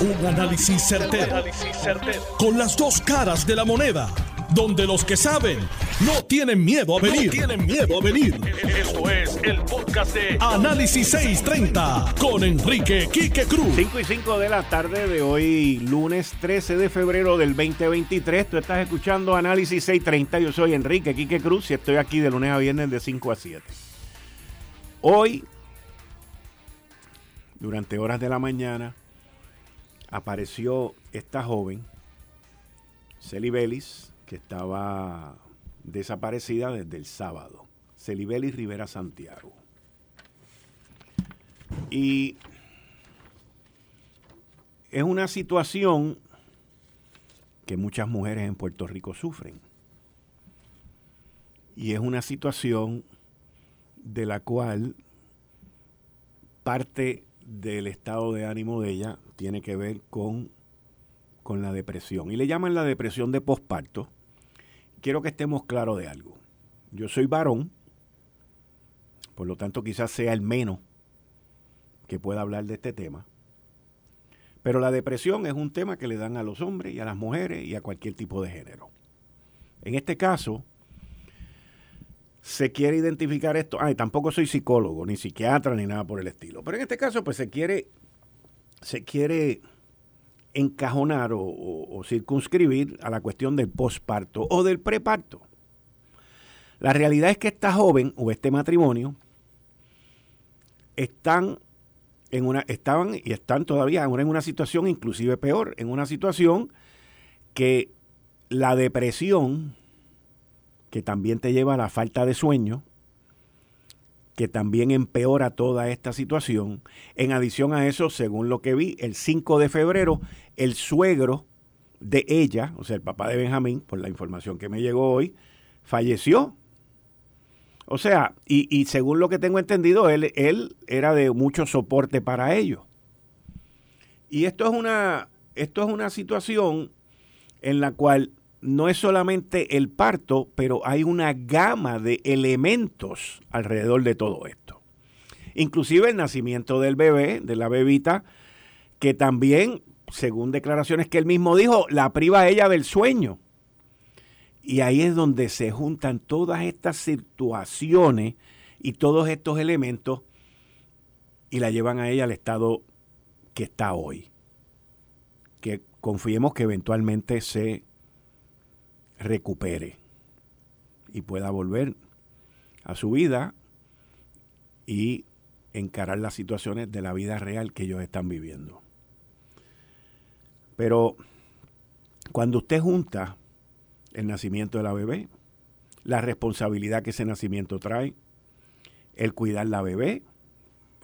Un análisis certero, Con las dos caras de la moneda. Donde los que saben no tienen miedo a venir. tienen miedo a venir. Esto es el podcast de Análisis 630 con Enrique Quique Cruz. 5 y 5 de la tarde de hoy, lunes 13 de febrero del 2023. Tú estás escuchando Análisis 630. Yo soy Enrique Quique Cruz y estoy aquí de lunes a viernes de 5 a 7. Hoy, durante horas de la mañana, apareció esta joven, Celi Belis, que estaba desaparecida desde el sábado. Celi Belis Rivera Santiago. Y es una situación que muchas mujeres en Puerto Rico sufren. Y es una situación de la cual parte del estado de ánimo de ella tiene que ver con, con la depresión. Y le llaman la depresión de posparto. Quiero que estemos claros de algo. Yo soy varón, por lo tanto quizás sea el menos que pueda hablar de este tema. Pero la depresión es un tema que le dan a los hombres y a las mujeres y a cualquier tipo de género. En este caso, se quiere identificar esto. Ay, tampoco soy psicólogo, ni psiquiatra, ni nada por el estilo. Pero en este caso, pues se quiere, se quiere encajonar o, circunscribir a la cuestión del posparto o del preparto. La realidad es que esta joven o este matrimonio están en una, estaban y están todavía en una situación inclusive peor, en una situación que la depresión que también te lleva a la falta de sueño, que también empeora toda esta situación. En adición a eso, según lo que vi, el 5 de febrero, el suegro de ella, o sea, el papá de Benjamín, por la información que me llegó hoy, falleció. O sea, y, según lo que tengo entendido, él, él era de mucho soporte para ellos. Y esto es una, esto es una situación en la cual no es solamente el parto, pero hay una gama de elementos alrededor de todo esto. Inclusive el nacimiento del bebé, de la bebita, que también, según declaraciones que él mismo dijo, la priva a ella del sueño. Y ahí es donde se juntan todas estas situaciones y todos estos elementos y la llevan a ella al estado que está hoy. Que confiemos que eventualmente se recupere y pueda volver a su vida y encarar las situaciones de la vida real que ellos están viviendo. Pero cuando usted junta el nacimiento de la bebé, la responsabilidad que ese nacimiento trae, el cuidar la bebé,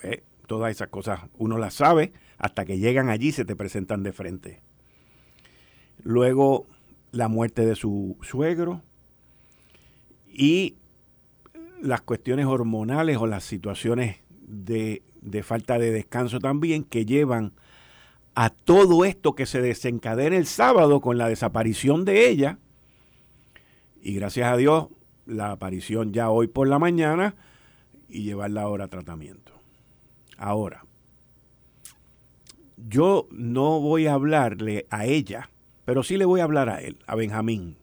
eh, todas esas cosas uno las sabe hasta que llegan allí se te presentan de frente. Luego la muerte de su suegro y las cuestiones hormonales o las situaciones de, falta de descanso también que llevan a todo esto que se desencadena el sábado con la desaparición de ella. Y gracias a Dios, la aparición ya hoy por la mañana y llevarla ahora a tratamiento. Ahora, yo no voy a hablarle a ella pero sí le voy a hablar a él, a Benjamín,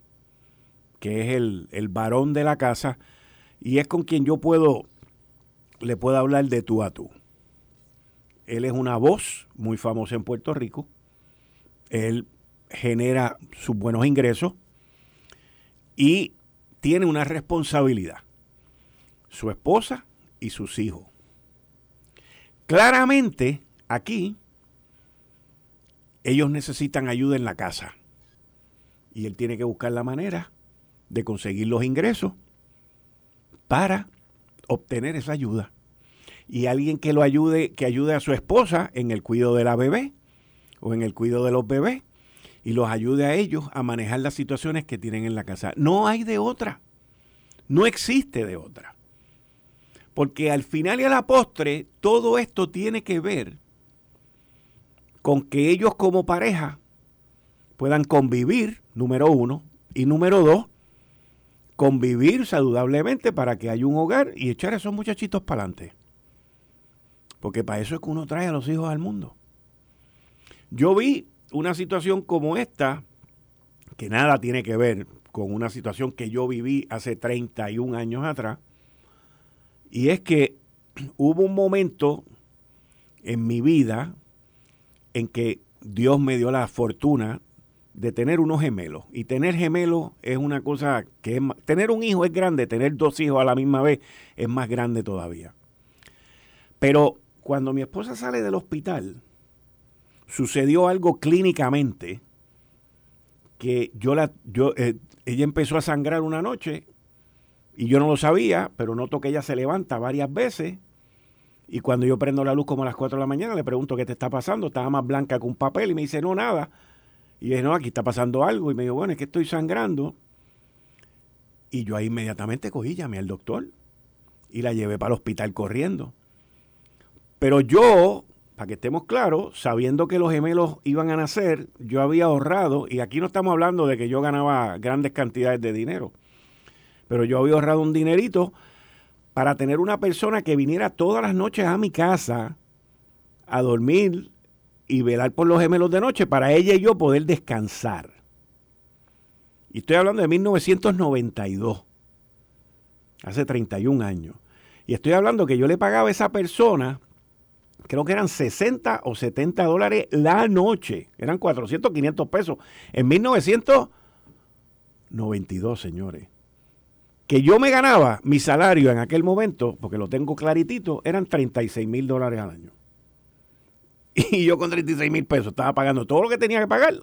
que es el, el varón de la casa y es con quien yo puedo, le puedo hablar de tú a tú. Él es una voz muy famosa en Puerto Rico. Él genera sus buenos ingresos y tiene una responsabilidad. Su esposa y sus hijos. Claramente, aquí ellos necesitan ayuda en la casa. Y él tiene que buscar la manera de conseguir los ingresos para obtener esa ayuda. Y alguien que lo ayude, que ayude a su esposa en el cuidado de la bebé o en el cuidado de los bebés y los ayude a ellos a manejar las situaciones que tienen en la casa. No hay de otra. No existe de otra. Porque al final y a la postre, todo esto tiene que ver con que ellos como pareja puedan convivir, número uno, y número dos, convivir saludablemente para que haya un hogar y echar a esos muchachitos para adelante. Porque para eso es que uno trae a los hijos al mundo. Yo vi una situación como esta, que nada tiene que ver con una situación que yo viví hace 31 años atrás, y es que hubo un momento en mi vida en que Dios me dio la fortuna de tener unos gemelos. Y tener gemelos es una cosa que es, tener un hijo es grande, tener dos hijos a la misma vez es más grande todavía. Pero cuando mi esposa sale del hospital, sucedió algo clínicamente que yo la, yo, eh, ella empezó a sangrar una noche y yo no lo sabía, pero noto que ella se levanta varias veces y cuando yo prendo la luz como a las 4 de la mañana le pregunto qué te está pasando, estaba más blanca que un papel y me dice no nada. Y dije, no, aquí está pasando algo. Y me dijo, bueno, es que estoy sangrando. Y yo ahí inmediatamente cogí, llamé al doctor y la llevé para el hospital corriendo. Pero yo, para que estemos claros, sabiendo que los gemelos iban a nacer, yo había ahorrado, y aquí no estamos hablando de que yo ganaba grandes cantidades de dinero, pero yo había ahorrado un dinerito para tener una persona que viniera todas las noches a mi casa a dormir y velar por los gemelos de noche para ella y yo poder descansar. Y estoy hablando de 1992, hace 31 años. Y estoy hablando que yo le pagaba a esa persona, creo que eran 60 o 70 dólares la noche, eran 400, 500 pesos, en 1992, señores. Que yo me ganaba mi salario en aquel momento, porque lo tengo claritito, eran 36 mil dólares al año. Y yo con 36 mil pesos estaba pagando todo lo que tenía que pagar.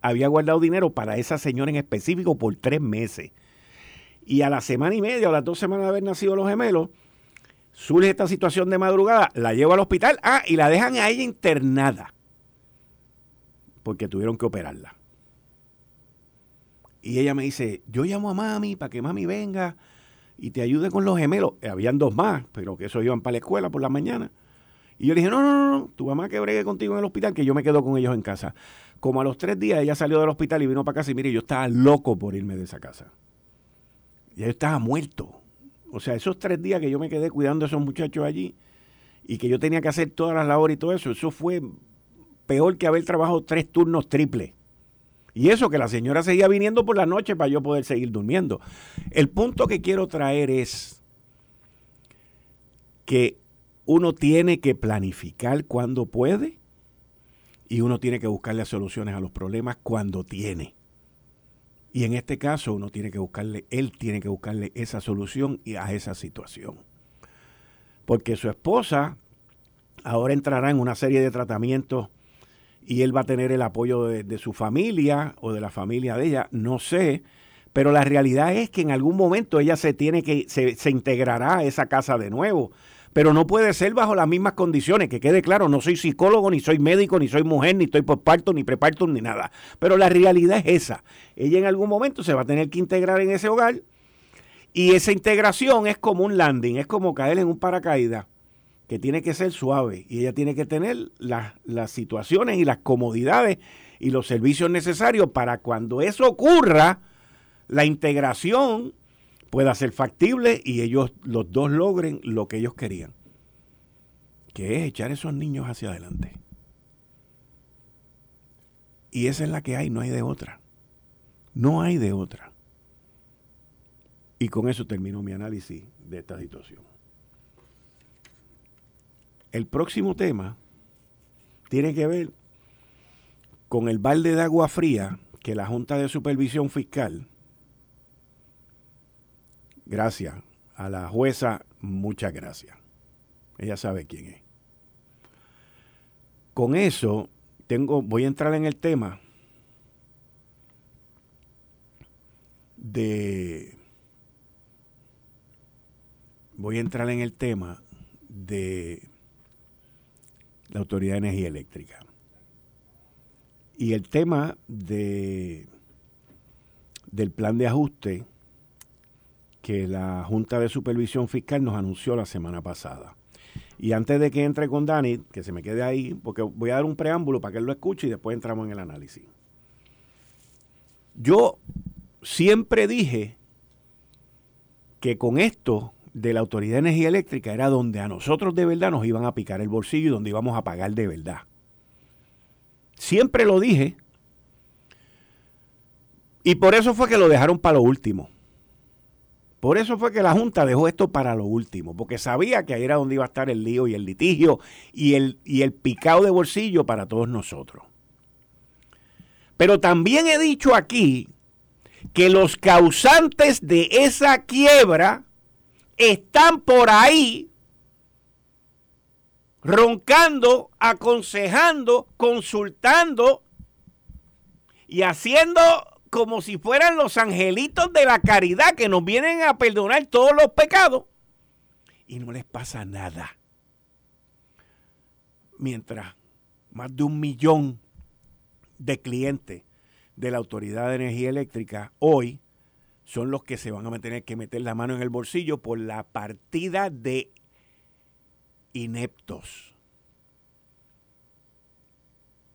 había guardado dinero para esa señora en específico por tres meses. Y a la semana y media o las dos semanas de haber nacido los gemelos, surge esta situación de madrugada, la llevo al hospital, ah, y la dejan a ella internada. Porque tuvieron que operarla. Y ella me dice, yo llamo a mami para que mami venga y te ayude con los gemelos. Habían dos más, pero que eso iban para la escuela por la mañana. Y yo le dije, no, no, no, tu mamá que bregue contigo en el hospital, que yo me quedo con ellos en casa. Como a los tres días ella salió del hospital y vino para casa y mire, yo estaba loco por irme de esa casa. Ya yo estaba muerto. O sea, esos tres días que yo me quedé cuidando a esos muchachos allí y que yo tenía que hacer todas las labores y todo eso, eso fue peor que haber trabajado tres turnos triples. Y eso que la señora seguía viniendo por la noche para yo poder seguir durmiendo. El punto que quiero traer es que uno tiene que planificar cuando puede y uno tiene que buscarle soluciones a los problemas cuando tiene. Y en este caso uno tiene que buscarle, él tiene que buscarle esa solución y a esa situación. Porque su esposa ahora entrará en una serie de tratamientos y él va a tener el apoyo de, su familia o de la familia de ella, no sé. Pero la realidad es que en algún momento ella se tiene que, se, integrará a esa casa de nuevo pero no puede ser bajo las mismas condiciones, que quede claro, no soy psicólogo, ni soy médico, ni soy mujer, ni estoy parto, ni preparto, ni nada. Pero la realidad es esa. Ella en algún momento se va a tener que integrar en ese hogar y esa integración es como un landing, es como caer en un paracaídas que tiene que ser suave y ella tiene que tener las situaciones y las comodidades y los servicios necesarios para cuando eso ocurra, la integración pueda ser factible y ellos los dos logren lo que ellos querían, que es echar esos niños hacia adelante. Y esa es la que hay, no hay de otra. No hay de otra. Y con eso termino mi análisis de esta situación. El próximo tema tiene que ver con el balde de agua fría que la Junta de Supervisión Fiscal Gracias. A la jueza, muchas gracias. Ella sabe quién es. Con eso, tengo, voy a entrar en el tema de. Voy a entrar en el tema de la Autoridad de Energía Eléctrica. Y el tema de del plan de ajuste que la Junta de Supervisión Fiscal nos anunció la semana pasada. Y antes de que entre con Dani, que se me quede ahí, porque voy a dar un preámbulo para que él lo escuche y después entramos en el análisis. Yo siempre dije que con esto de la Autoridad de Energía Eléctrica era donde a nosotros de verdad nos iban a picar el bolsillo y donde íbamos a pagar de verdad. siempre lo dije. Y por eso fue que lo dejaron para lo último. Por eso fue que la Junta dejó esto para lo último, porque sabía que ahí era donde iba a estar el lío y el litigio y el, y el picado de bolsillo para todos nosotros. Pero también he dicho aquí que los causantes de esa quiebra están por ahí roncando, aconsejando, consultando y haciendo como si fueran los angelitos de la caridad que nos vienen a perdonar todos los pecados y no les pasa nada. Mientras más de un millón de clientes de la Autoridad de Energía Eléctrica hoy son los que se van a tener que meter la mano en el bolsillo por la partida de ineptos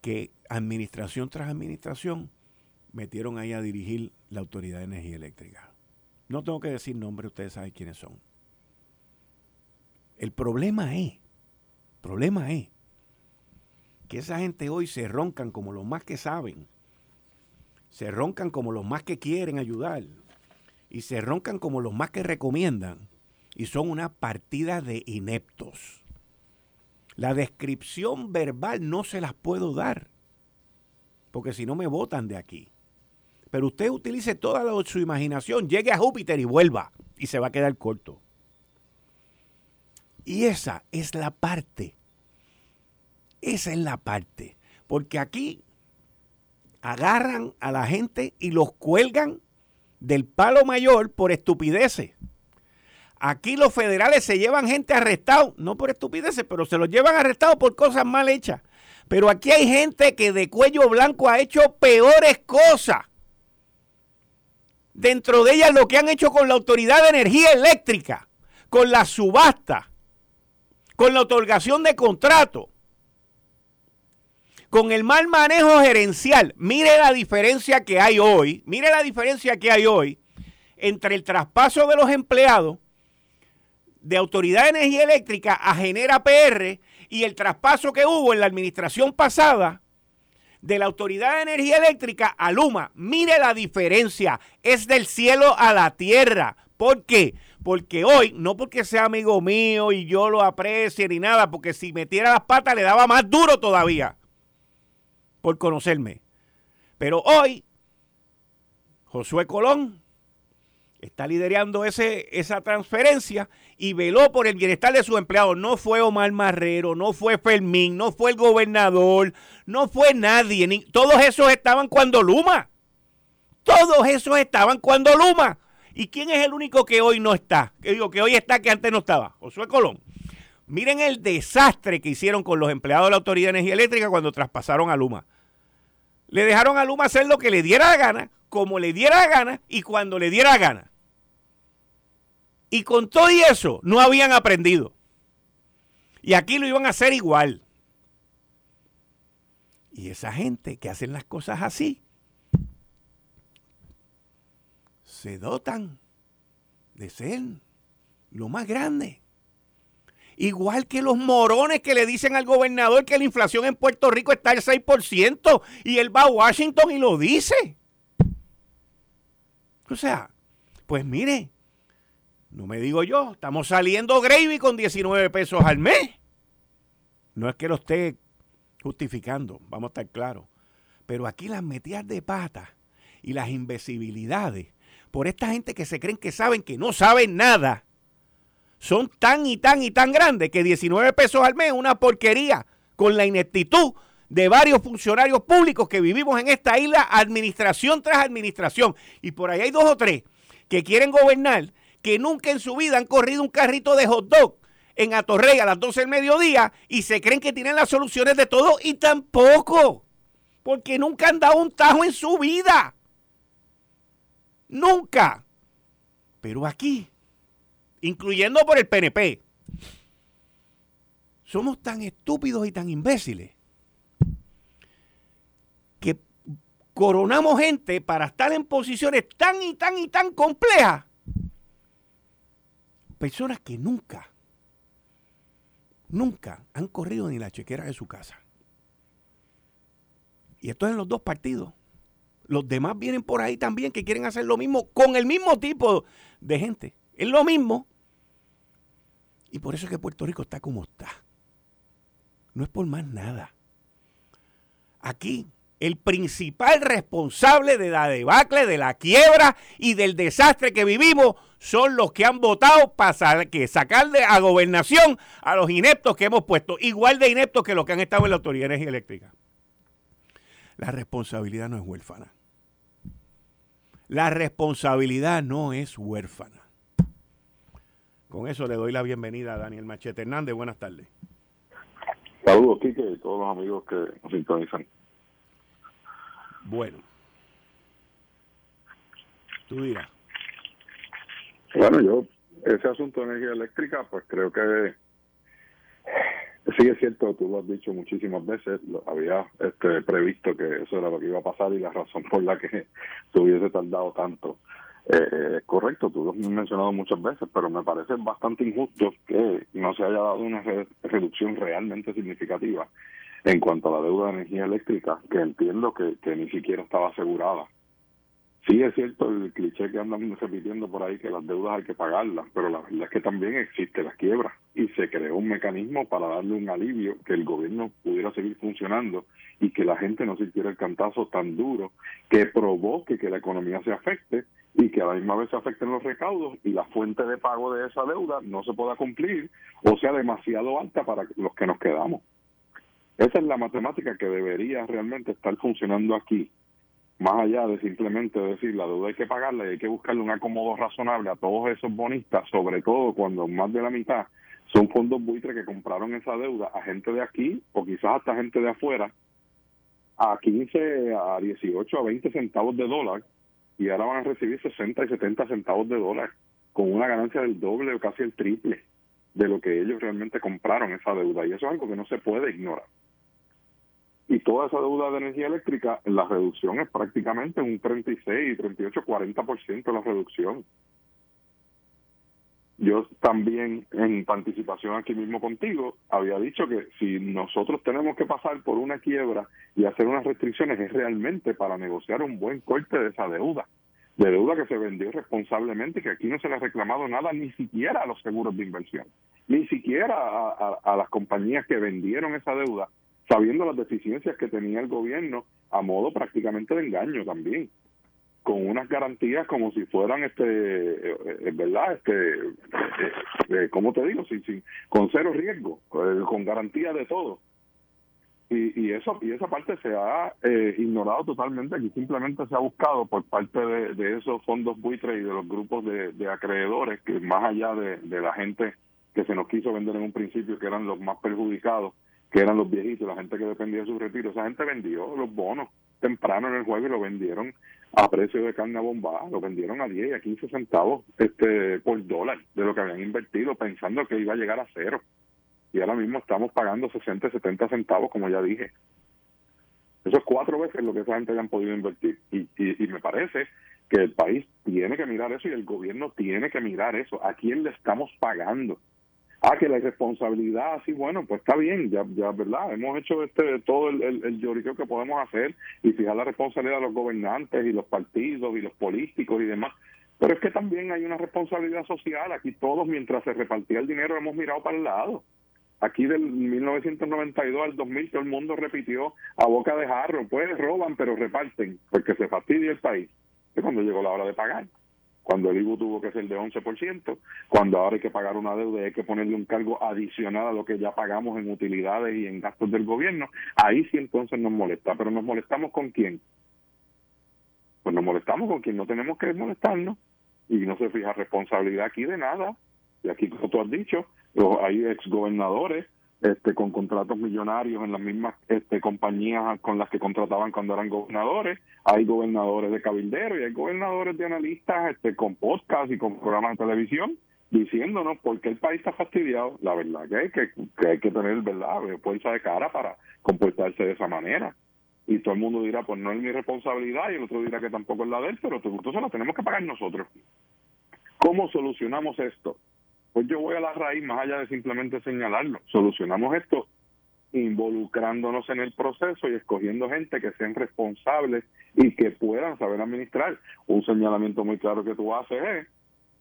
que administración tras administración metieron ahí a dirigir la Autoridad de Energía Eléctrica. No tengo que decir nombre, ustedes saben quiénes son. El problema es, el problema es que esa gente hoy se roncan como los más que saben, se roncan como los más que quieren ayudar y se roncan como los más que recomiendan y son una partida de ineptos. La descripción verbal no se las puedo dar, porque si no me votan de aquí. Pero usted utilice toda su imaginación, llegue a Júpiter y vuelva, y se va a quedar corto. Y esa es la parte esa es la parte. Porque aquí agarran a la gente y los cuelgan del palo mayor por estupideces. Aquí los federales se llevan gente arrestado, no por estupideces, pero se los llevan arrestados por cosas mal hechas. Pero aquí hay gente que de cuello blanco ha hecho peores cosas. Dentro de ellas lo que han hecho con la Autoridad de Energía Eléctrica, con la subasta, con la otorgación de contratos con el mal manejo gerencial, mire la diferencia que hay hoy, mire la diferencia que hay hoy entre el traspaso de los empleados de Autoridad de Energía Eléctrica a Genera PR y el traspaso que hubo en la administración pasada de la Autoridad de Energía Eléctrica a Luma. Mire la diferencia, es del cielo a la tierra. ¿Por qué? Porque hoy, no porque sea amigo mío y yo lo aprecie ni nada, porque si metiera las patas le daba más duro todavía por conocerme. Pero hoy, Josué Colón está liderando ese, esa transferencia y veló por el bienestar de sus empleados. No fue Omar Marrero, no fue Fermín, no fue el gobernador, no fue nadie. todos esos estaban cuando Luma. Todos esos estaban cuando Luma. ¿Y quién es el único que hoy no está? Que digo, que hoy está que antes no estaba. Josué Colón. Miren el desastre que hicieron con los empleados de la Autoridad de Energía Eléctrica cuando traspasaron a Luma. Le dejaron a Luma hacer lo que le diera la gana, como le diera la gana y cuando le diera la gana. Y con todo y eso no habían aprendido. Y aquí lo iban a hacer igual. Y esa gente que hacen las cosas así, se dotan de ser lo más grande. Igual que los morones que le dicen al gobernador que la inflación en Puerto Rico está al 6% y él va a Washington y lo dice. O sea, pues mire, no me digo yo, estamos saliendo gravy con 19 pesos al mes. No es que lo esté justificando, vamos a estar claros. Pero aquí las metidas de pata y las invisibilidades por esta gente que se creen que saben que no saben nada son tan y tan y tan grandes que 19 pesos al mes es una porquería con la ineptitud de varios funcionarios públicos que vivimos en esta isla, administración tras administración. Y por ahí hay dos o tres que quieren gobernar, que nunca en su vida han corrido un carrito de hot dog en Atorrey a las 12 del mediodía y se creen que tienen las soluciones de todo y tampoco, porque nunca han dado un tajo en su vida. Nunca. Pero aquí incluyendo por el PNP. Somos tan estúpidos y tan imbéciles que coronamos gente para estar en posiciones tan y tan y tan complejas. Personas que nunca, nunca han corrido ni la chequera de su casa. Y esto es en los dos partidos. Los demás vienen por ahí también que quieren hacer lo mismo con el mismo tipo de gente. Es lo mismo. Y por eso es que Puerto Rico está como está. No es por más nada. Aquí, el principal responsable de la debacle, de la quiebra y del desastre que vivimos son los que han votado para que sacar de, a gobernación a los ineptos que hemos puesto, igual de ineptos que los que han estado en la Autoridad de Energía Eléctrica. La responsabilidad no es huérfana. La responsabilidad no es huérfana. Con eso le doy la bienvenida a Daniel Machete Hernández. Buenas tardes. Saludos, Quique, y todos los amigos que nos sintonizan. Bueno. Tú dirás. Bueno, yo, ese asunto de energía eléctrica, pues creo que sí es cierto, tú lo has dicho muchísimas veces, lo, había este, previsto que eso era lo que iba a pasar y la razón por la que se hubiese tardado tanto. Eh, correcto, tú lo has mencionado muchas veces, pero me parece bastante injusto que no se haya dado una reducción realmente significativa en cuanto a la deuda de energía eléctrica, que entiendo que, ni siquiera estaba asegurada. Sí es cierto el cliché que andan repitiendo por ahí que las deudas hay que pagarlas, pero la verdad es que también existe la quiebra y se creó un mecanismo para darle un alivio que el gobierno pudiera seguir funcionando y que la gente no sintiera el cantazo tan duro que provoque que la economía se afecte y que a la misma vez se afecten los recaudos y la fuente de pago de esa deuda no se pueda cumplir o sea demasiado alta para los que nos quedamos. Esa es la matemática que debería realmente estar funcionando aquí. Más allá de simplemente decir la deuda hay que pagarla y hay que buscarle un acomodo razonable a todos esos bonistas, sobre todo cuando más de la mitad son fondos buitres que compraron esa deuda a gente de aquí o quizás hasta gente de afuera a 15, a 18, a 20 centavos de dólar y ahora van a recibir 60 y 70 centavos de dólar con una ganancia del doble o casi el triple de lo que ellos realmente compraron esa deuda. Y eso es algo que no se puede ignorar y toda esa deuda de energía eléctrica, la reducción es prácticamente un 36, 38, 40% de la reducción. Yo también, en participación aquí mismo contigo, había dicho que si nosotros tenemos que pasar por una quiebra y hacer unas restricciones es realmente para negociar un buen corte de esa deuda, de deuda que se vendió responsablemente, que aquí no se le ha reclamado nada, ni siquiera a los seguros de inversión, ni siquiera a las compañías que vendieron esa deuda sabiendo las deficiencias que tenía el gobierno a modo prácticamente de engaño también con unas garantías como si fueran este eh, eh, verdad este eh, cómo te digo sin, sin con cero riesgo con garantía de todo. Y, y eso y esa parte se ha ignorado totalmente aquí simplemente se ha buscado por parte de, esos fondos buitres y de los grupos de, acreedores que más allá de la gente que se nos quiso vender en un principio que eran los más perjudicados que eran los viejitos, la gente que dependía de su retiro, esa gente vendió los bonos temprano en el juego y lo vendieron a precio de carne a bomba, lo vendieron a 10 y a 15 centavos este por dólar de lo que habían invertido pensando que iba a llegar a cero. Y ahora mismo estamos pagando 60, 70 centavos, como ya dije. Eso es cuatro veces lo que esa gente hayan podido invertir. Y, y me parece que el país tiene que mirar eso y el gobierno tiene que mirar eso. ¿A quién le estamos pagando? Ah, que la irresponsabilidad, sí, bueno, pues está bien, ya, ya verdad, hemos hecho este todo el, el, lloriqueo que podemos hacer y fijar la responsabilidad de los gobernantes y los partidos y los políticos y demás. Pero es que también hay una responsabilidad social. Aquí todos, mientras se repartía el dinero, hemos mirado para el lado. Aquí del 1992 al 2000 todo el mundo repitió a boca de jarro, pues roban pero reparten, porque se fastidia el país. Es cuando llegó la hora de pagar cuando el IBU tuvo que ser de 11%, cuando ahora hay que pagar una deuda y hay que ponerle un cargo adicional a lo que ya pagamos en utilidades y en gastos del gobierno, ahí sí entonces nos molesta. Pero nos molestamos con quién? Pues nos molestamos con quien no tenemos que molestarnos y no se fija responsabilidad aquí de nada. Y aquí, como tú has dicho, hay exgobernadores este, con contratos millonarios en las mismas este, compañías con las que contrataban cuando eran gobernadores. Hay gobernadores de cabildero y hay gobernadores de analistas este, con podcast y con programas de televisión diciéndonos por qué el país está fastidiado. La verdad que hay que, hay que tener verdad fuerza de cara para comportarse de esa manera. Y todo el mundo dirá, pues no es mi responsabilidad, y el otro dirá que tampoco es la de él, pero entonces lo tenemos que pagar nosotros. ¿Cómo solucionamos esto? Pues yo voy a la raíz más allá de simplemente señalarlo. Solucionamos esto involucrándonos en el proceso y escogiendo gente que sean responsables y que puedan saber administrar. Un señalamiento muy claro que tú haces es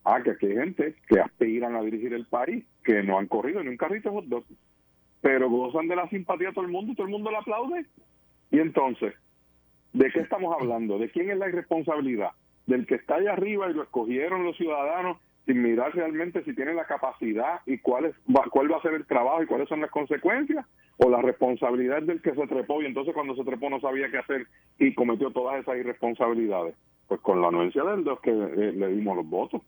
ah, que aquí hay gente que aspiran a dirigir el país, que no han corrido ni un carrito pero gozan de la simpatía de todo el mundo y todo el mundo le aplaude. Y entonces, ¿de qué estamos hablando? ¿De quién es la irresponsabilidad? ¿Del que está allá arriba y lo escogieron los ciudadanos sin mirar realmente si tiene la capacidad y cuál, es, cuál va a ser el trabajo y cuáles son las consecuencias, o la responsabilidad del que se trepó y entonces cuando se trepó no sabía qué hacer y cometió todas esas irresponsabilidades. Pues con la anuencia del dos que eh, le dimos los votos.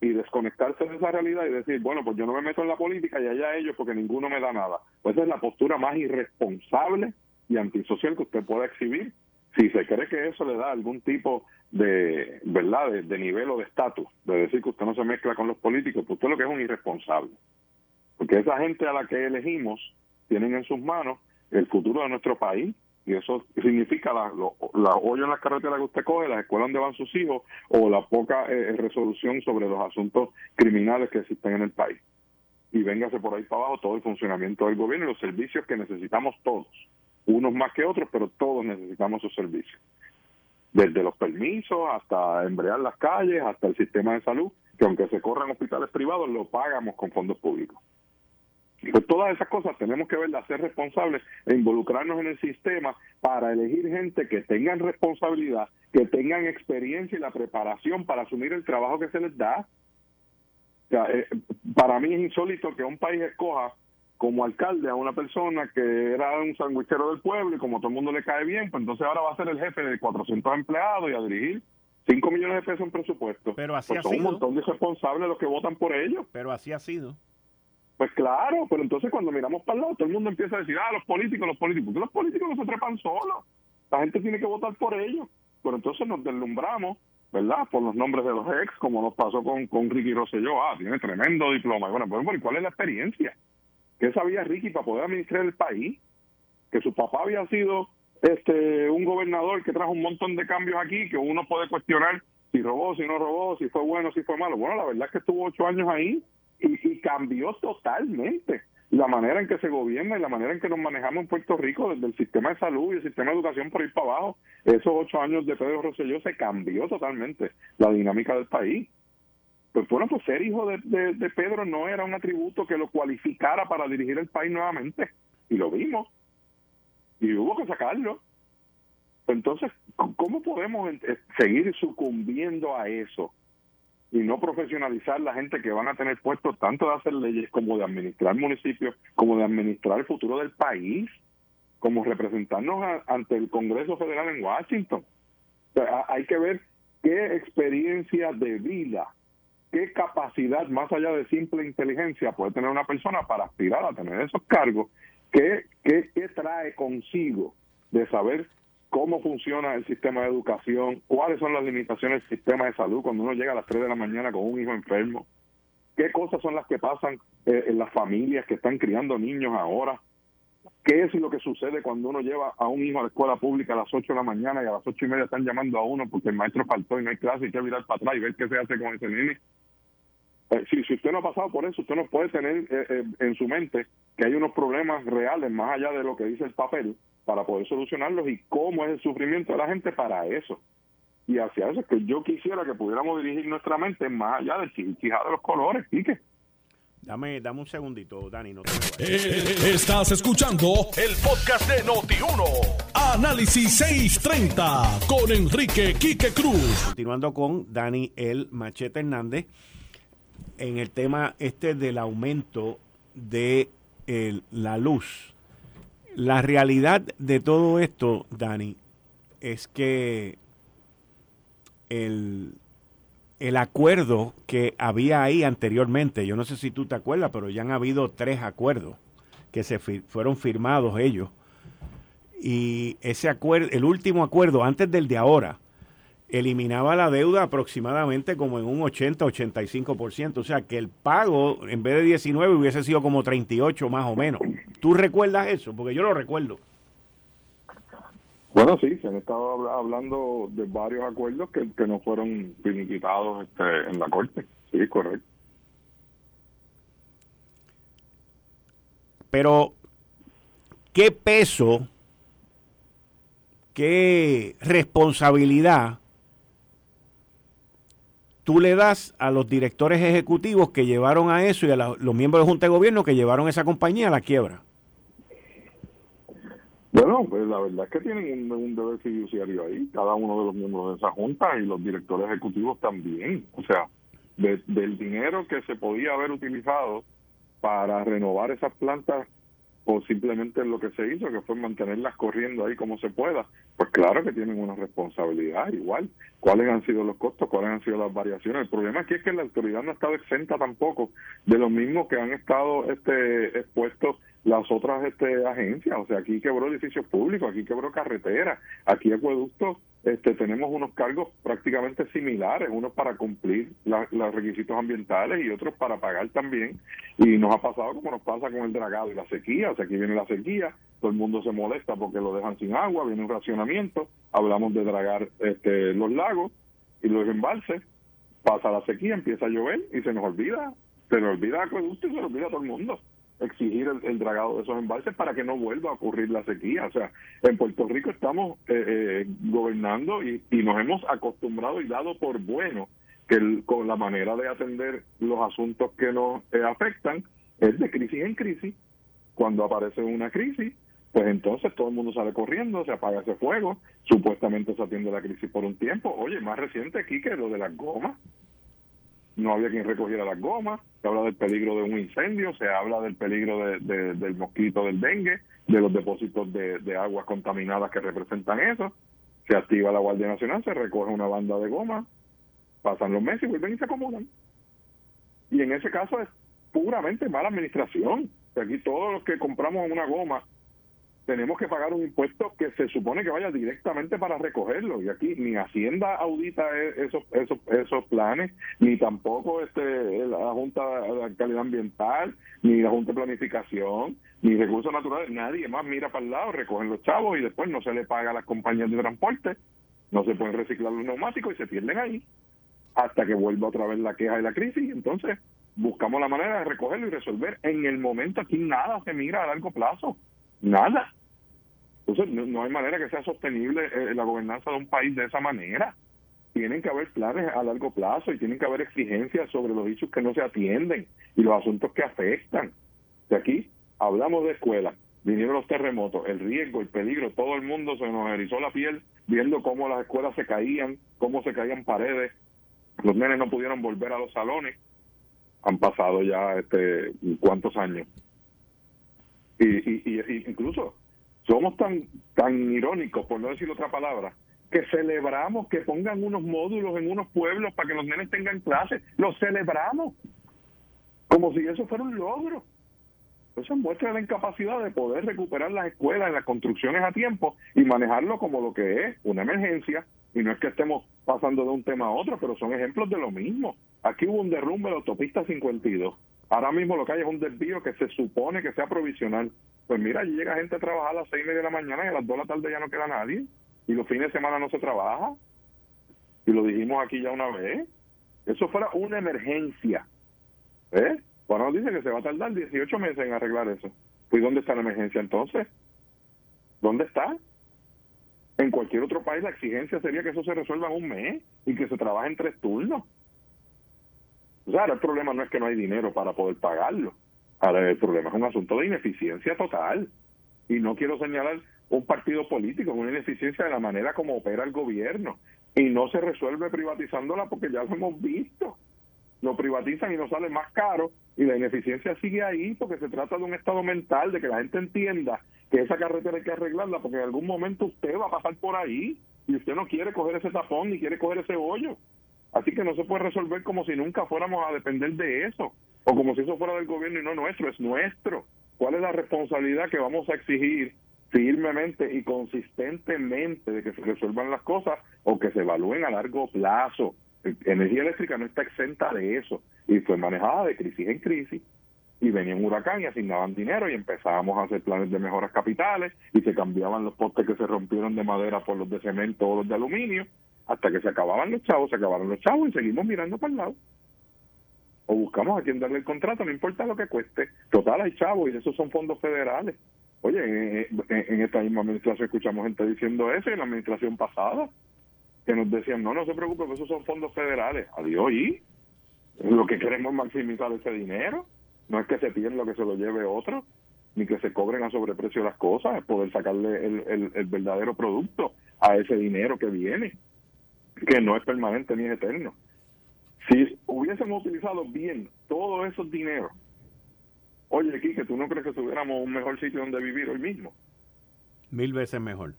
Y desconectarse de esa realidad y decir, bueno, pues yo no me meto en la política y allá ellos porque ninguno me da nada. Pues esa es la postura más irresponsable y antisocial que usted pueda exhibir si se cree que eso le da algún tipo de verdad de, nivel o de estatus de decir que usted no se mezcla con los políticos pues usted lo que es un irresponsable. Porque esa gente a la que elegimos tienen en sus manos el futuro de nuestro país y eso significa la, hoyo en las carreteras que usted coge, las escuelas donde van sus hijos o la poca eh, resolución sobre los asuntos criminales que existen en el país. Y véngase por ahí para abajo todo el funcionamiento del gobierno y los servicios que necesitamos todos unos más que otros, pero todos necesitamos sus servicios. Desde los permisos hasta embrear las calles, hasta el sistema de salud, que aunque se corran hospitales privados, lo pagamos con fondos públicos. Pues todas esas cosas tenemos que verlas, ser responsables e involucrarnos en el sistema para elegir gente que tengan responsabilidad, que tengan experiencia y la preparación para asumir el trabajo que se les da. Eh, para mí es insólito que un país escoja como alcalde a una persona que era un sandwichero del pueblo y como todo el mundo le cae bien, pues entonces ahora va a ser el jefe de 400 empleados y a dirigir 5 millones de pesos en presupuesto. Pero así pues ha son un montón de responsables los que votan por ellos. Pero así ha sido. Pues claro, pero entonces cuando miramos para el lado, todo el mundo empieza a decir, ah, los políticos, los políticos. Porque los políticos no se trepan solos. La gente tiene que votar por ellos. Pero entonces nos deslumbramos, ¿verdad? Por los nombres de los ex, como nos pasó con, con Ricky Rosselló. Ah, tiene tremendo diploma. Y bueno, pues, ¿cuál es la experiencia? ¿Qué sabía Ricky para poder administrar el país? Que su papá había sido este un gobernador que trajo un montón de cambios aquí, que uno puede cuestionar si robó, si no robó, si fue bueno, si fue malo. Bueno, la verdad es que estuvo ocho años ahí y, cambió totalmente la manera en que se gobierna y la manera en que nos manejamos en Puerto Rico, desde el sistema de salud y el sistema de educación por ir para abajo. Esos ocho años de Pedro Rosselló se cambió totalmente la dinámica del país. Pues bueno, pues ser hijo de, de, Pedro no era un atributo que lo cualificara para dirigir el país nuevamente. Y lo vimos. Y hubo que sacarlo. Entonces, ¿cómo podemos eh, seguir sucumbiendo a eso? y no profesionalizar la gente que van a tener puestos tanto de hacer leyes como de administrar municipios, como de administrar el futuro del país, como representarnos ante el Congreso Federal en Washington. hay que ver qué experiencia de vida qué capacidad, más allá de simple inteligencia, puede tener una persona para aspirar a tener esos cargos, qué, qué, qué trae consigo de saber cómo funciona el sistema de educación, cuáles son las limitaciones del sistema de salud cuando uno llega a las 3 de la mañana con un hijo enfermo, qué cosas son las que pasan eh, en las familias que están criando niños ahora, qué es lo que sucede cuando uno lleva a un hijo a la escuela pública a las 8 de la mañana y a las ocho y media están llamando a uno porque el maestro faltó y no hay clase y hay que mirar para atrás y ver qué se hace con ese niño. Eh, si, si usted no ha pasado por eso, usted no puede tener eh, eh, en su mente que hay unos problemas reales más allá de lo que dice el papel para poder solucionarlos y cómo es el sufrimiento de la gente para eso. Y hacia eso es que yo quisiera que pudiéramos dirigir nuestra mente más allá del chichijá de los colores, pique. Dame, dame un segundito, Dani. No Estás escuchando el podcast de Noti1. Análisis 630 con Enrique Quique Cruz. Continuando con Dani El Machete Hernández en el tema este del aumento de la luz. La realidad de todo esto, Dani, es que el, el acuerdo que había ahí anteriormente, yo no sé si tú te acuerdas, pero ya han habido tres acuerdos que se fueron firmados ellos. Y ese acuerdo, el último acuerdo, antes del de ahora, eliminaba la deuda aproximadamente como en un 80-85%. O sea, que el pago en vez de 19 hubiese sido como 38 más o menos. ¿Tú recuerdas eso? Porque yo lo recuerdo. Bueno, sí, se han estado hablando de varios acuerdos que, que no fueron finiquitados este, en la Corte. Sí, correcto. Pero, ¿qué peso, qué responsabilidad tú le das a los directores ejecutivos que llevaron a eso y a los miembros de Junta de Gobierno que llevaron esa compañía a la quiebra? Bueno, pues la verdad es que tienen un, deber fiduciario ahí, cada uno de los miembros de esa junta y los directores ejecutivos también. O sea, del dinero que se podía haber utilizado para renovar esas plantas o simplemente lo que se hizo, que fue mantenerlas corriendo ahí como se pueda, pues claro que tienen una responsabilidad igual. ¿Cuáles han sido los costos? ¿Cuáles han sido las variaciones? El problema aquí es que la autoridad no ha estado exenta tampoco de los mismos que han estado este, expuestos las otras este, agencias. O sea, aquí quebró edificios públicos, aquí quebró carretera, aquí acueductos, este, tenemos unos cargos prácticamente similares, unos para cumplir los requisitos ambientales y otros para pagar también. Y nos ha pasado como nos pasa con el dragado y la sequía. O sea, aquí viene la sequía, todo el mundo se molesta porque lo dejan sin agua, viene un racionamiento, hablamos de dragar este, los lagos y los embalses, pasa la sequía, empieza a llover y se nos olvida, se nos olvida el acueducto y se nos olvida todo el mundo exigir el, dragado de esos embalses para que no vuelva a ocurrir la sequía. O sea, en Puerto Rico estamos eh, eh, gobernando y, nos hemos acostumbrado y dado por bueno que con la manera de atender los asuntos que nos eh, afectan es de crisis en crisis. Cuando aparece una crisis, pues entonces todo el mundo sale corriendo, se apaga ese fuego, supuestamente se atiende la crisis por un tiempo. Oye, más reciente aquí que lo de las gomas, no había quien recogiera las gomas, se habla del peligro de un incendio, se habla del peligro de, del mosquito del dengue, de los depósitos de, aguas contaminadas que representan eso, se activa la Guardia Nacional, se recoge una banda de gomas, pasan los meses y vuelven y se acomodan. Y en ese caso es puramente mala administración. Aquí todos los que compramos una goma tenemos que pagar un impuesto que se supone que vaya directamente para recogerlo. Y aquí ni Hacienda audita e-, esos esos esos planes ni tampoco este la Junta de Calidad Ambiental ni la Junta de Planificación ni Recursos Naturales nadie más mira para el lado recogen los chavos y después no se le paga a las compañías de transporte. No se pueden reciclar los neumáticos y se pierden ahí. Hasta que vuelva otra vez la queja y la crisis entonces buscamos la manera de recogerlo y resolver. En el momento aquí nada se mira a largo plazo. Nada. Entonces, no, hay manera que sea sostenible eh, la gobernanza de un país de esa manera. Tienen que haber planes a largo plazo y tienen que haber exigencias sobre los hechos que no se atienden y los asuntos que afectan. De aquí hablamos de escuelas, vinieron los terremotos, el riesgo, el peligro, todo el mundo se nos erizó la piel viendo cómo las escuelas se caían, cómo se caían paredes, los nenes no pudieron volver a los salones. Han pasado ya este cuántos años y, incluso somos tan tan irónicos, por no decir otra palabra, que celebramos que pongan unos módulos en unos pueblos para que los nenes tengan clases. Los celebramos como si eso fuera un logro. Eso muestra la incapacidad de poder recuperar las escuelas y las construcciones a tiempo y manejarlo como lo que es una emergencia. Y no es que estemos pasando de un tema a otro, pero son ejemplos de lo mismo. Aquí hubo un derrumbe de la autopista 52 Ahora mismo lo que hay es un desvío que se supone que sea provisional. Pues mira, allí llega gente a trabajar a las seis y media de la mañana y a las dos de la tarde ya no queda nadie. Y los fines de semana no se trabaja. Y lo dijimos aquí ya una vez. Eso fuera una emergencia. ¿Eh? Nos dice que se va a tardar 18 meses en arreglar eso. Pues ¿dónde está la emergencia entonces? ¿Dónde está? En cualquier otro país la exigencia sería que eso se resuelva en un mes y que se trabaje en tres turnos. O sea, el problema no es que no hay dinero para poder pagarlo. Ahora, el problema es un asunto de ineficiencia total. Y no quiero señalar un partido político, una ineficiencia de la manera como opera el gobierno. Y no se resuelve privatizándola porque ya lo hemos visto. Lo privatizan y no sale más caro y la ineficiencia sigue ahí porque se trata de un estado mental, de que la gente entienda que esa carretera hay que arreglarla porque en algún momento usted va a pasar por ahí y usted no quiere coger ese tapón ni quiere coger ese hoyo. Así que no se puede resolver como si nunca fuéramos a depender de eso, o como si eso fuera del gobierno y no nuestro, es nuestro. ¿Cuál es la responsabilidad que vamos a exigir firmemente y consistentemente de que se resuelvan las cosas o que se evalúen a largo plazo? Energía eléctrica no está exenta de eso y fue manejada de crisis en crisis y venía un huracán y asignaban dinero y empezábamos a hacer planes de mejoras capitales y se cambiaban los postes que se rompieron de madera por los de cemento o los de aluminio hasta que se acababan los chavos, se acabaron los chavos y seguimos mirando para el lado. o buscamos a quien darle el contrato, no importa lo que cueste. Total, hay chavos y esos son fondos federales. Oye, en, esta misma administración escuchamos gente diciendo eso en la administración pasada, que nos decían, no, no se preocupe, esos son fondos federales. Adiós, y lo que queremos es maximizar ese dinero. No es que se pierda lo que se lo lleve otro, ni que se cobren a sobreprecio las cosas, es poder sacarle el, el verdadero producto a ese dinero que viene, que no es permanente ni es eterno. Si hubiésemos utilizado bien todos esos dineros, oye, Kike, ¿tú no crees que tuviéramos un mejor sitio donde vivir hoy mismo? Mil veces mejor.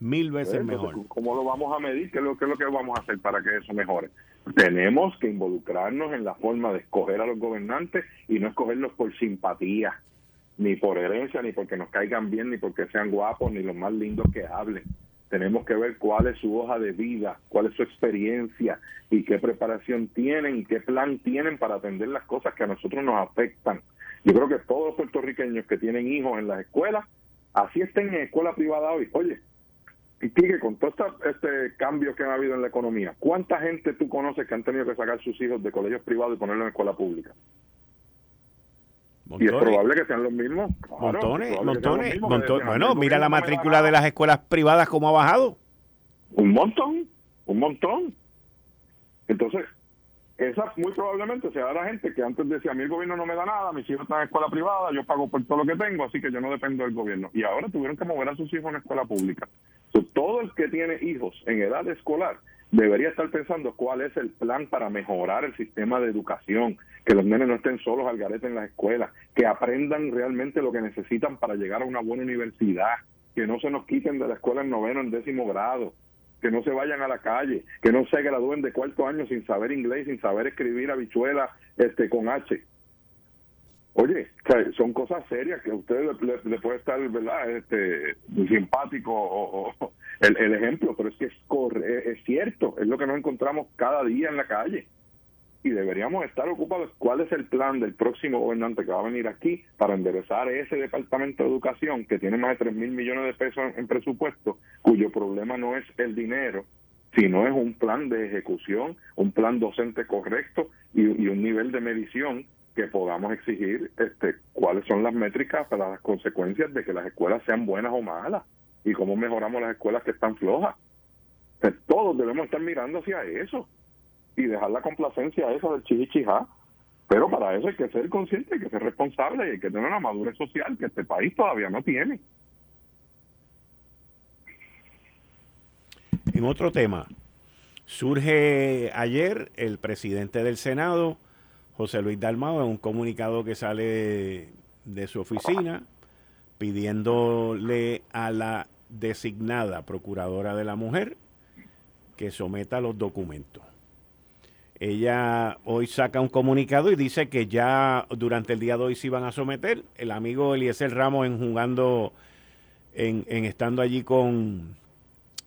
Mil veces mejor. ¿Cómo lo vamos a medir? ¿Qué es, lo, ¿Qué es lo que vamos a hacer para que eso mejore? Tenemos que involucrarnos en la forma de escoger a los gobernantes y no escogerlos por simpatía, ni por herencia, ni porque nos caigan bien, ni porque sean guapos, ni los más lindos que hablen tenemos que ver cuál es su hoja de vida, cuál es su experiencia y qué preparación tienen y qué plan tienen para atender las cosas que a nosotros nos afectan. Yo creo que todos los puertorriqueños que tienen hijos en las escuelas, así estén en escuela privada hoy, oye, y que con todo este cambio que ha habido en la economía, ¿cuánta gente tú conoces que han tenido que sacar sus hijos de colegios privados y ponerlos en escuela pública? Y es probable que sean los mismos. montones, montones, montones. Bueno, mira la matrícula de las escuelas privadas cómo ha bajado. Un montón, un montón. Entonces, esa muy probablemente sea la gente que antes decía, a mí el gobierno no me da nada, mis hijos están en escuela privada, yo pago por todo lo que tengo, así que yo no dependo del gobierno. Y ahora tuvieron que mover a sus hijos en escuela pública. todo el que tiene hijos en edad escolar debería estar pensando cuál es el plan para mejorar el sistema de educación, que los nenes no estén solos al garete en las escuelas, que aprendan realmente lo que necesitan para llegar a una buena universidad, que no se nos quiten de la escuela en noveno, en décimo grado, que no se vayan a la calle, que no se gradúen de cuarto año sin saber inglés, sin saber escribir habichuela este, con H. Oye, son cosas serias que usted le, puede estar, ¿verdad? Este, simpático o, el, ejemplo, pero es que es, es cierto, es lo que nos encontramos cada día en la calle. Y deberíamos estar ocupados cuál es el plan del próximo gobernante que va a venir aquí para enderezar ese departamento de educación que tiene más de 3 mil millones de pesos en, presupuesto, cuyo problema no es el dinero, sino es un plan de ejecución, un plan docente correcto y un nivel de medición que podamos exigir este, cuáles son las métricas para las consecuencias de que las escuelas sean buenas o malas y cómo mejoramos las escuelas que están flojas. todos debemos estar mirando hacia eso y dejar la complacencia esa del chichichijá. Pero para eso hay que ser consciente, hay que ser responsable y hay que tener una madurez social que este país todavía no tiene. En otro tema, surge ayer el presidente del Senado José Luis Dalmao en un comunicado que sale de, su oficina pidiéndole a la designada procuradora de la mujer que someta los documentos. Ella hoy saca un comunicado y dice que ya durante el día de hoy se iban a someter. El amigo Eliezer Ramos en jugando, en, en estando allí con,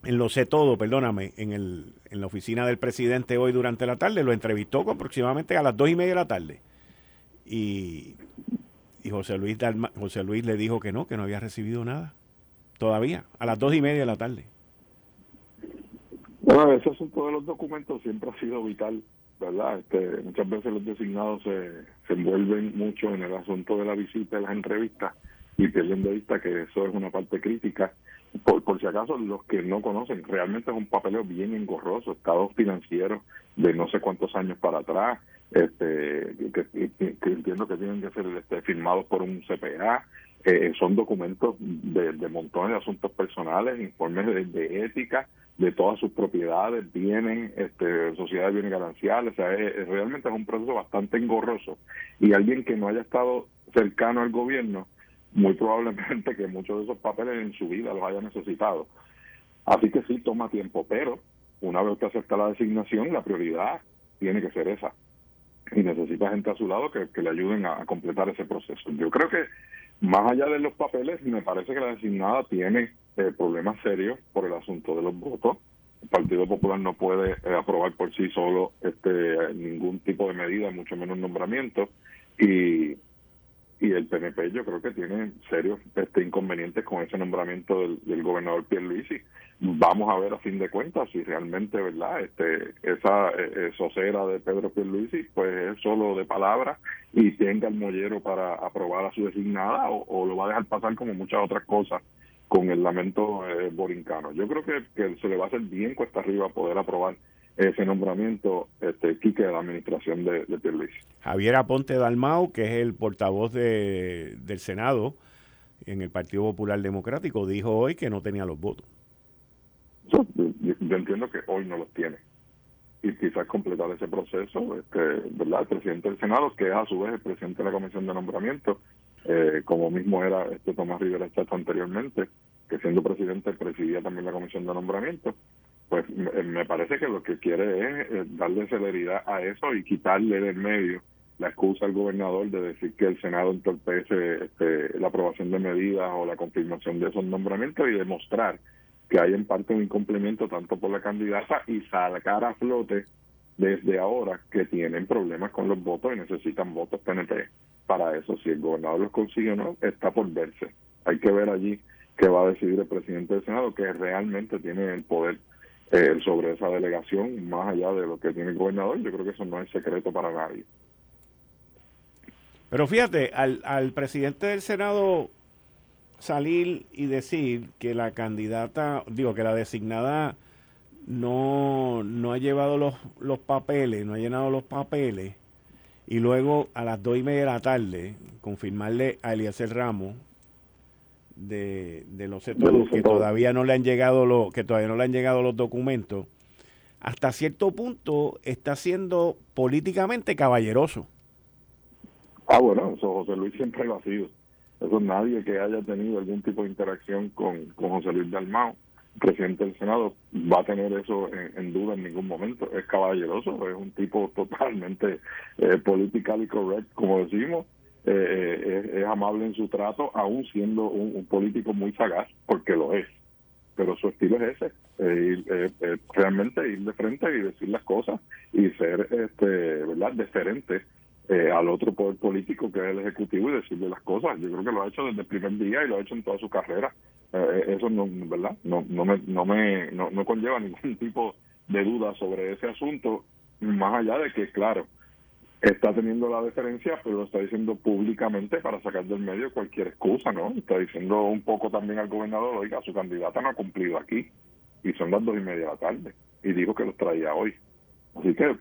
en Lo Sé Todo, perdóname, en, el, en la oficina del presidente hoy durante la tarde, lo entrevistó aproximadamente a las dos y media de la tarde. Y, y José, Luis José Luis le dijo que no, que no había recibido nada. Todavía, a las dos y media de la tarde. Bueno, ese asunto de los documentos siempre ha sido vital, ¿verdad? Este, muchas veces los designados se, se envuelven mucho en el asunto de la visita y las entrevistas y pierden de vista que eso es una parte crítica por, por si acaso los que no conocen, realmente es un papeleo bien engorroso, estados financieros de no sé cuántos años para atrás, este que, entiendo que tienen que ser este, firmados por un CPA, eh, son documentos de, de, montones de asuntos personales, informes de, ética, de todas sus propiedades, vienen, este, sociedades bienes gananciales, o sea, realmente es un proceso bastante engorroso. Y alguien que no haya estado cercano al gobierno muy probablemente que muchos de esos papeles en su vida los haya necesitado. Así que sí, toma tiempo, pero una vez que acepta la designación, la prioridad tiene que ser esa. Y necesita gente a su lado que, le ayuden a, completar ese proceso. Yo creo que más allá de los papeles, me parece que la designada tiene eh, problemas serios por el asunto de los votos. El Partido Popular no puede eh, aprobar por sí solo este ningún tipo de medida, mucho menos nombramiento. Y y el PNP yo creo que tiene serios este, inconvenientes con ese nombramiento del, del gobernador Pierluisi. Vamos a ver a fin de cuentas si realmente, ¿verdad? Este, esa eh, socera de Pedro Pierluisi pues es solo de palabra y tenga el mollero para aprobar a su designada o, lo va a dejar pasar como muchas otras cosas con el lamento eh, borincano. Yo creo que, que se le va a hacer bien cuesta arriba poder aprobar ese nombramiento, este, Quique, de la administración de, de Javier Aponte Dalmau, que es el portavoz de, del Senado en el Partido Popular Democrático, dijo hoy que no tenía los votos. Yo, entiendo que hoy no los tiene. Y quizás completar ese proceso, este, ¿verdad? El presidente del Senado, que es a su vez el presidente de la Comisión de Nombramiento, eh, como mismo era este Tomás Rivera Chato anteriormente, que siendo presidente presidía también la Comisión de Nombramiento, pues me parece que lo que quiere es eh, darle celeridad a eso y quitarle del medio la excusa al gobernador de decir que el Senado entorpece este, la aprobación de medidas o la confirmación de esos nombramientos y demostrar que hay en parte un incumplimiento tanto por la candidata y sacar a flote desde ahora que tienen problemas con los votos y necesitan votos PNP. Para eso, si el gobernador los consigue o no, está por verse. Hay que ver allí qué va a decidir el presidente del Senado, que realmente tiene el poder eh, sobre esa delegación, más allá de lo que tiene el gobernador, yo creo que eso no es secreto para nadie. Pero fíjate, al, al presidente del Senado salir y decir que la candidata, digo, que la designada no, no ha llevado los, los papeles, no ha llenado los papeles, y luego a las dos y media de la tarde confirmarle a Eliezer Ramos de, de los sectores que todavía no le han llegado los que todavía no le han llegado los documentos hasta cierto punto está siendo políticamente caballeroso. Ah bueno eso José Luis siempre lo ha sido. Eso nadie que haya tenido algún tipo de interacción con, con José Luis Dalmao presidente del Senado va a tener eso en, duda en ningún momento. Es caballeroso es un tipo totalmente eh, political y correct como decimos eh, eh, es, amable en su trato, aún siendo un, político muy sagaz, porque lo es. Pero su estilo es ese, eh, realmente ir de frente y decir las cosas y ser, este, ¿verdad?, deferente al otro poder político que es el Ejecutivo y decirle las cosas. Yo creo que lo ha hecho desde el primer día y lo ha hecho en toda su carrera. eso no, ¿verdad? No, no me, no me, no, no conlleva ningún tipo de duda sobre ese asunto, más allá de que, claro, está teniendo la deferencia, pero lo está diciendo públicamente para sacar del medio cualquier excusa, ¿no? Está diciendo un poco también al gobernador, oiga, su candidata no ha cumplido aquí, y son las dos y media de la tarde, y dijo que los traía hoy. Así que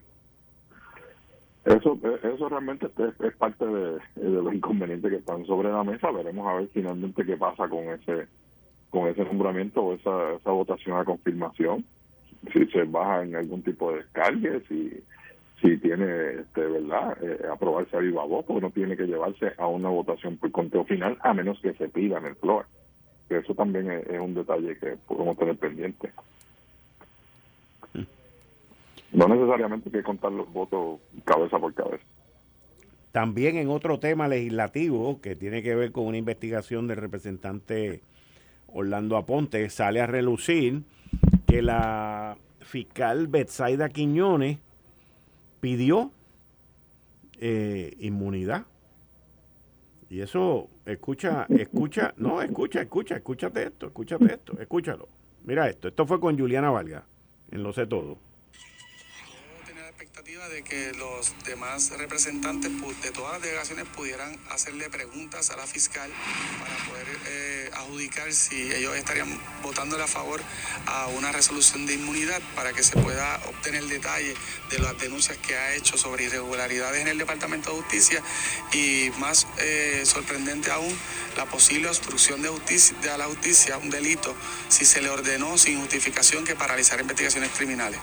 eso eso realmente es, parte de, los inconvenientes que están sobre la mesa. Veremos a ver finalmente qué pasa con ese con ese nombramiento o esa, esa votación a confirmación, si se baja en algún tipo de descargue, si si tiene, este, ¿verdad?, eh, aprobarse a viva voz, porque no tiene que llevarse a una votación por conteo final, a menos que se pida en el floor. Eso también es, un detalle que podemos tener pendiente. No necesariamente hay que contar los votos cabeza por cabeza. También en otro tema legislativo que tiene que ver con una investigación del representante Orlando Aponte, sale a relucir que la fiscal Betsaida Quiñones pidió eh, inmunidad. Y eso, escucha, escucha, no, escucha, escucha, escúchate esto, escúchate esto, escúchalo. Mira esto, esto fue con Juliana Valga, en Lo Sé Todo de que los demás representantes de todas las delegaciones pudieran hacerle preguntas a la fiscal para poder eh, adjudicar si ellos estarían votándole a favor a una resolución de inmunidad para que se pueda obtener detalle de las denuncias que ha hecho sobre irregularidades en el Departamento de Justicia y más eh, sorprendente aún la posible obstrucción de, justicia, de la justicia, un delito, si se le ordenó sin justificación que paralizar investigaciones criminales.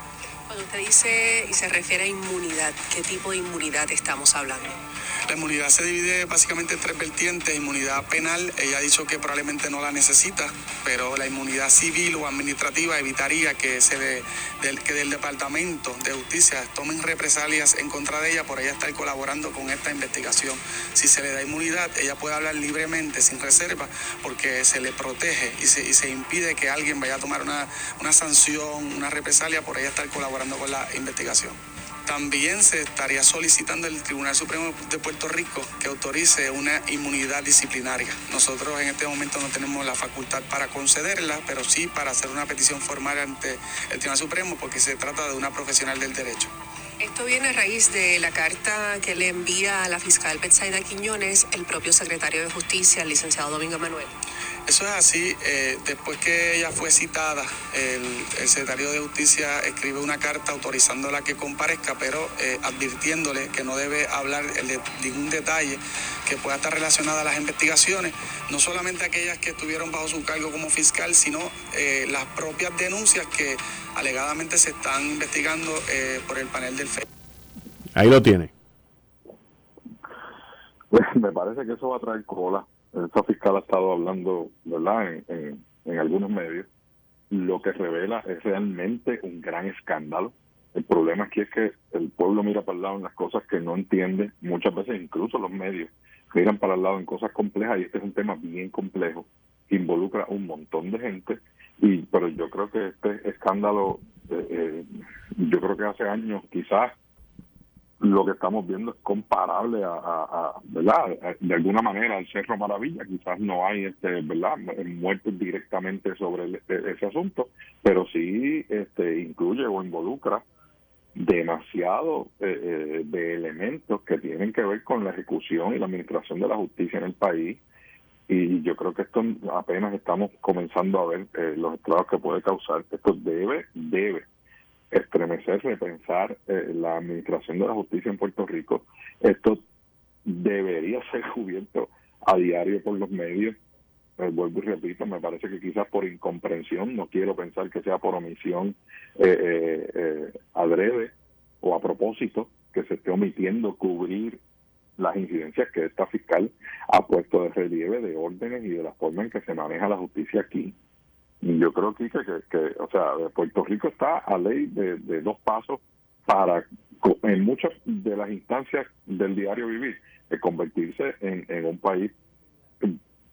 Cuando usted dice y se refiere a inmunidad, ¿qué tipo de inmunidad estamos hablando? La inmunidad se divide básicamente en tres vertientes. Inmunidad penal, ella ha dicho que probablemente no la necesita, pero la inmunidad civil o administrativa evitaría que, se del, que del Departamento de Justicia tomen represalias en contra de ella por ella estar colaborando con esta investigación. Si se le da inmunidad, ella puede hablar libremente, sin reserva, porque se le protege y se, y se impide que alguien vaya a tomar una, una sanción, una represalia por ella estar colaborando con la investigación también se estaría solicitando al Tribunal Supremo de Puerto Rico que autorice una inmunidad disciplinaria. Nosotros en este momento no tenemos la facultad para concederla, pero sí para hacer una petición formal ante el Tribunal Supremo porque se trata de una profesional del derecho. Esto viene a raíz de la carta que le envía a la fiscal Betsaida Quiñones el propio secretario de Justicia, el licenciado Domingo Manuel. Eso es así. Eh, después que ella fue citada, el, secretario de Justicia escribe una carta autorizándola que comparezca, pero eh, advirtiéndole que no debe hablar de ningún detalle que pueda estar relacionada a las investigaciones, no solamente aquellas que estuvieron bajo su cargo como fiscal, sino eh, las propias denuncias que alegadamente se están investigando por el panel del FED. Ahí lo tiene. Pues me parece que eso va a traer cola esa fiscal ha estado hablando, ¿verdad?, en, en, algunos medios, lo que revela es realmente un gran escándalo. El problema aquí es que el pueblo mira para el lado en las cosas que no entiende, muchas veces incluso los medios miran para el lado en cosas complejas y este es un tema bien complejo que involucra un montón de gente y pero yo creo que este escándalo eh, eh, yo creo que hace años quizás lo que estamos viendo es comparable a, ¿verdad? De alguna manera al Cerro Maravilla, quizás no hay, este, ¿verdad? Muertos directamente sobre e, ese asunto, pero sí este, incluye o involucra demasiado eh, eh, de elementos que tienen que ver con la ejecución y la administración de la justicia en el país y yo creo que esto apenas estamos comenzando a ver eh, los estragos que puede causar. Esto debe, debe estremecer, repensar eh, la administración de la justicia en Puerto Rico. Esto debería ser cubierto a diario por los medios. Eh, vuelvo y repito, me parece que quizás por incomprensión, no quiero pensar que sea por omisión eh, eh, adrede o a propósito, que se esté omitiendo cubrir las incidencias que esta fiscal ha puesto de relieve de órdenes y de la forma en que se maneja la justicia aquí yo creo que, que, o sea, Puerto Rico está a ley de, dos pasos para, en muchas de las instancias del diario vivir, de convertirse en, un país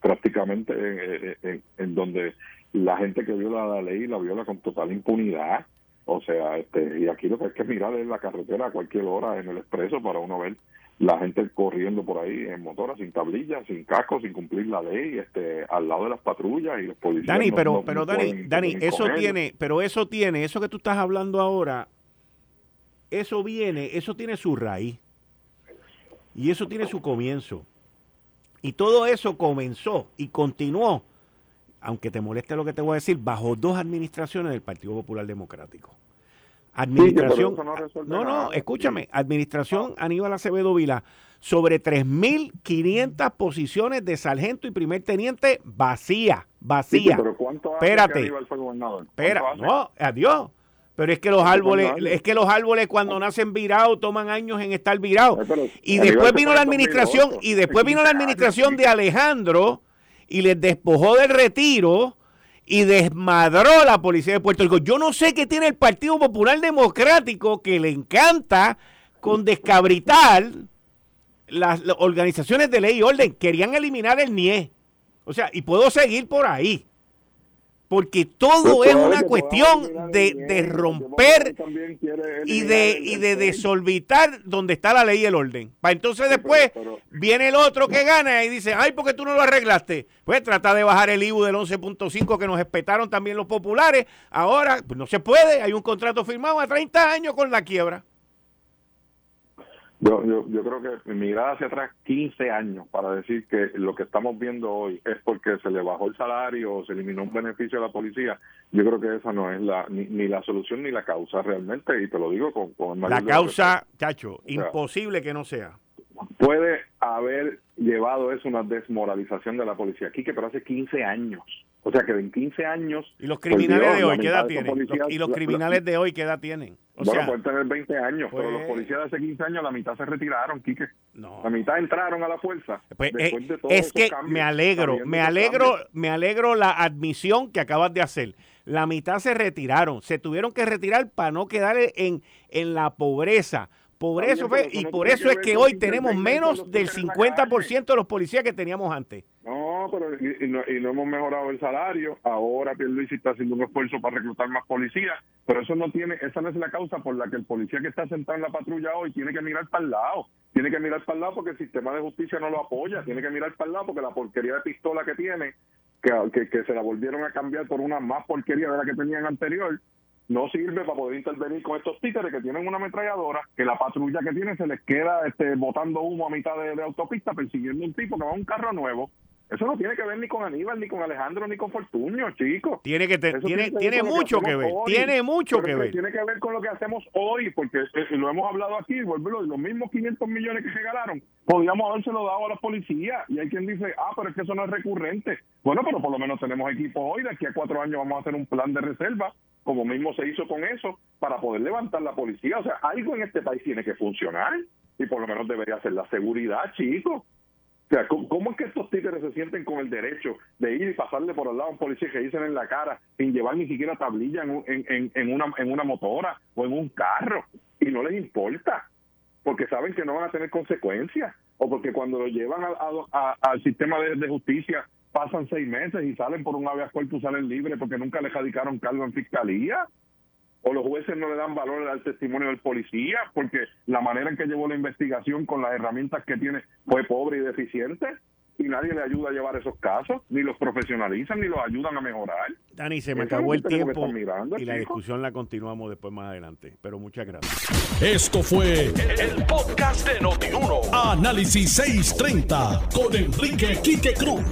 prácticamente en, en, donde la gente que viola la ley la viola con total impunidad. O sea, este, y aquí lo que hay que mirar es la carretera a cualquier hora en el expreso para uno ver la gente corriendo por ahí en motoras sin tablillas, sin casco, sin cumplir la ley, este, al lado de las patrullas y los policías. Dani, pero, pero Dani, Dani, eso tiene, pero eso tiene, eso que tú estás hablando ahora, eso viene, eso tiene su raíz y eso tiene su comienzo. Y todo eso comenzó y continuó, aunque te moleste lo que te voy a decir, bajo dos administraciones del Partido Popular Democrático. Administración. no, no, escúchame. Administración Aníbal Acevedo Vila. Sobre 3.500 posiciones de sargento y primer teniente vacía. Vacía. pero ¿cuánto Espérate. Espera, no, adiós. Pero es que los árboles, es que los árboles cuando nacen virados toman años en estar virados. Y después vino la administración, y después vino la administración de Alejandro y les despojó del retiro y desmadró la policía de Puerto Rico. Yo no sé qué tiene el Partido Popular Democrático que le encanta con descabritar las, organizaciones de ley y orden. Querían eliminar el NIE. O sea, y puedo seguir por ahí porque todo pues es una cuestión de, romper y de y de desorbitar donde está la ley y el orden. Para entonces después viene el otro que gana y dice, ay, porque tú no lo arreglaste. Pues trata de bajar el IBU del 11.5 que nos espetaron también los populares. Ahora, pues no se puede, hay un contrato firmado a 30 años con la quiebra. Yo, yo, yo creo que mirar hacia atrás 15 años para decir que lo que estamos viendo hoy es porque se le bajó el salario o se eliminó un beneficio a la policía, yo creo que esa no es la ni, ni la solución ni la causa realmente, y te lo digo con, con La causa, chacho, imposible que no sea. Puede haber llevado eso una desmoralización de la policía aquí, que pero hace 15 años. O sea que en 15 años... ¿Y los criminales de hoy qué edad tienen? ¿Y los criminales de hoy qué edad tienen? bueno, pueden tener 20 años, pero los pues policías de hace 15 años la mitad se retiraron, Quique. No. La mitad entraron a la fuerza. Pues, eh, es que me alegro, me alegro, me alegro la admisión que acabas de hacer. La mitad se retiraron, se tuvieron que retirar para no quedar en, en la pobreza por eso fue, y por eso es que hoy tenemos menos del 50% de los policías que teníamos antes. No, no, pero y, no, hemos mejorado el salario. Ahora Pierluisi está haciendo un esfuerzo para reclutar más policías, pero eso no tiene, esa no es la causa por la que el policía que está sentado en la patrulla hoy tiene que mirar para el lado. Tiene que mirar para el lado porque el sistema de justicia no lo apoya. Tiene que mirar para el lado porque la porquería de pistola que tiene, que, que, se la volvieron a cambiar por una más porquería de la que tenían anterior, no sirve para poder intervenir con estos títeres que tienen una ametralladora, que la patrulla que tiene se les queda este, botando humo a mitad de, de autopista persiguiendo un tipo que va a un carro nuevo eso no tiene que ver ni con Aníbal, ni con Alejandro, ni con Fortunio, chicos. Tiene que tiene, tiene, mucho que, ver, tiene mucho que ver. Tiene que ver con lo que hacemos hoy, porque eh, lo hemos hablado aquí, vuelvo, los mismos 500 millones que regalaron, podríamos habérselo dado a la policía. Y hay quien dice, ah, pero es que eso no es recurrente. Bueno, pero por lo menos tenemos equipos hoy, de aquí a cuatro años vamos a hacer un plan de reserva, como mismo se hizo con eso, para poder levantar la policía. O sea, algo en este país tiene que funcionar y por lo menos debería ser la seguridad, chicos. O sea, ¿cómo, es que estos títeres se sienten con el derecho de ir y pasarle por al lado a un policía que dicen en la cara sin llevar ni siquiera tablilla en, en, en, una, en una motora o en un carro? Y no les importa, porque saben que no van a tener consecuencias, o porque cuando lo llevan al sistema de, justicia pasan seis meses y salen por un habeas corpus, salen libres porque nunca les radicaron cargo en fiscalía o los jueces no le dan valor al testimonio del policía porque la manera en que llevó la investigación con las herramientas que tiene fue pobre y deficiente y nadie le ayuda a llevar esos casos, ni los profesionalizan, ni los ayudan a mejorar. Dani, se me acabó el tiempo y la discusión la continuamos después más adelante, pero muchas gracias. Esto fue el, podcast de Notiuno. Análisis 630 con Enrique Quique Cruz.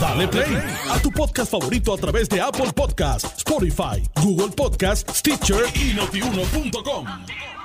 Dale play a tu podcast favorito a través de Apple Podcasts, Spotify, Google Podcasts, Stitcher y notiuno.com.